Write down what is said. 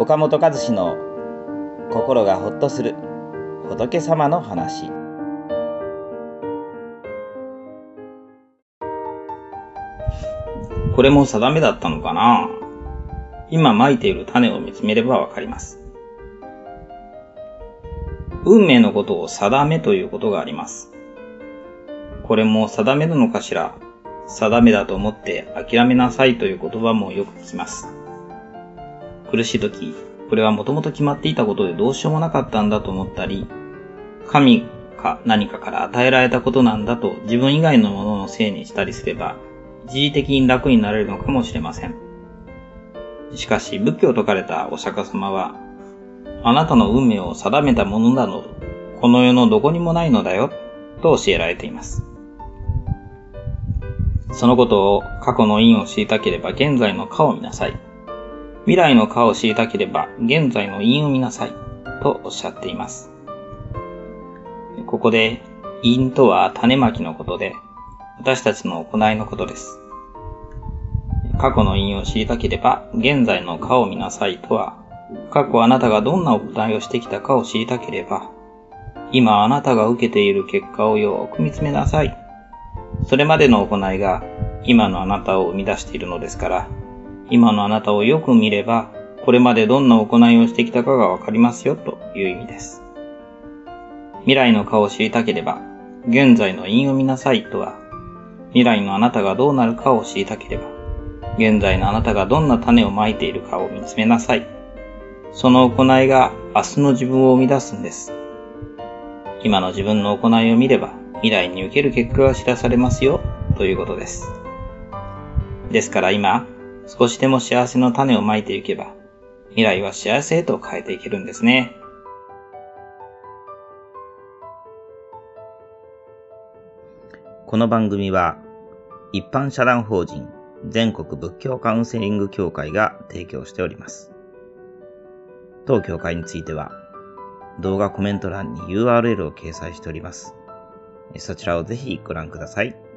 岡本和志の心がほっとする仏様の話これも定めだったのかな？今蒔いている種を見つめればわかります。運命のことを定めということがあります。これも定めなのかしら？定めだと思って諦めなさいという言葉もよく聞きます。苦しい時、これはもともと決まっていたことでどうしようもなかったんだと思ったり、神か何かから与えられたことなんだと自分以外のもののせいにしたりすれば、一時的に楽になれるのかもしれません。しかし仏教を説かれたお釈迦様は、あなたの運命を定めたものなど、この世のどこにもないのだよ、と教えられています。そのことを過去の因を知りたければ現在の果を見なさい。未来の果を知りたければ現在の因を見なさい。とおっしゃっています。ここで因とは種まきのことで、私たちの行いのことです。過去の因を知りたければ現在の果を見なさいとは、過去あなたがどんな行いをしてきたかを知りたければ、今あなたが受けている結果をよく見つめなさいそれまでの行いが今のあなたを生み出しているのですから、今のあなたをよく見れば、これまでどんな行いをしてきたかがわかりますよという意味です。未来の顔を知りたければ、現在の因を見なさいとは、未来のあなたがどうなるかを知りたければ、現在のあなたがどんな種をまいているかを見つめなさい。その行いが明日の自分を生み出すんです。今の自分の行いを見れば、未来に受ける結果が知らされますよ、ということです。ですから今、少しでも幸せの種をまいていけば、未来は幸せへと変えていけるんですね。この番組は、一般社団法人全国仏教カウンセリング協会が提供しております。当協会については、動画コメント欄に URL を掲載しております。そちらをぜひご覧ください。